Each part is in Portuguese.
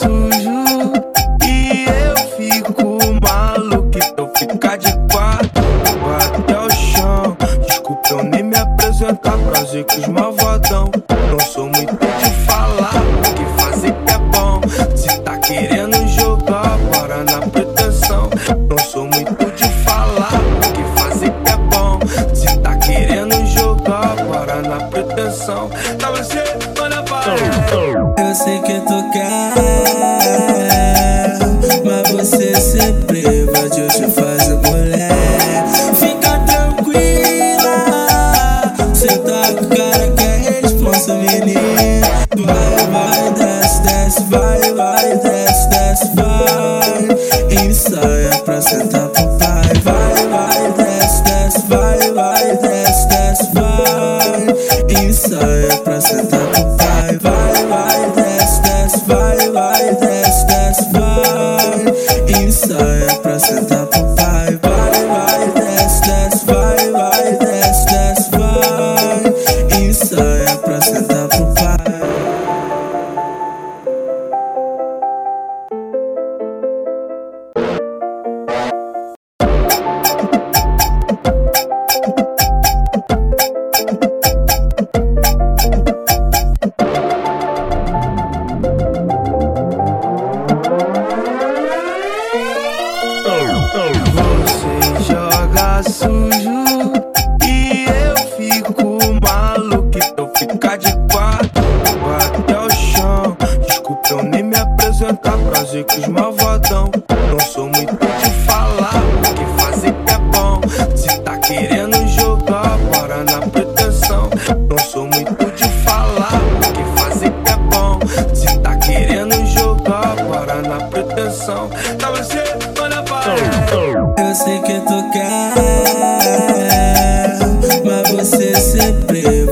sujo e eu fico maluco. Então fica de quatro, até o chão. Desculpa eu nem me apresentar, prazer com os malvadão. Pretensão. Tá você, olha para. Eu sei que tu quer, mas você sempre invadiu te fazer mulher. Fica tranquila, cê tá com cara que é responsa, menina. Vai, vai, desce, desce, vai, vai, desce, desce, vai. Ensaia pra sentar pro pai. Pra sentar pro pai. Vai, vai, desce, desce, vai, vai, desce, desce, vai. Ensaia sujo e eu fico maluco. Então fica de quatro, até o chão. Desculpa eu nem me apresentar, prazer com os malvadão. Não sou muito de falar, o que fazer que é bom. Se tá querendo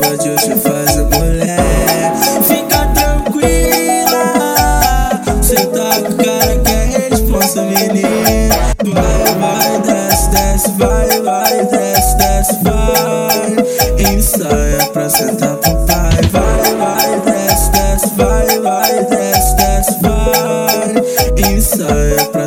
sempre invadiu te fazer mulher. Fica tranquila, cê tá com cara que é responsa, menina. Vai, vai, desce, desce, vai, vai, desce, desce, vai. Ensaia pra sentar pro pai. Vai, vai, desce, desce, vai, vai, desce, desce, vai. Ensaia pra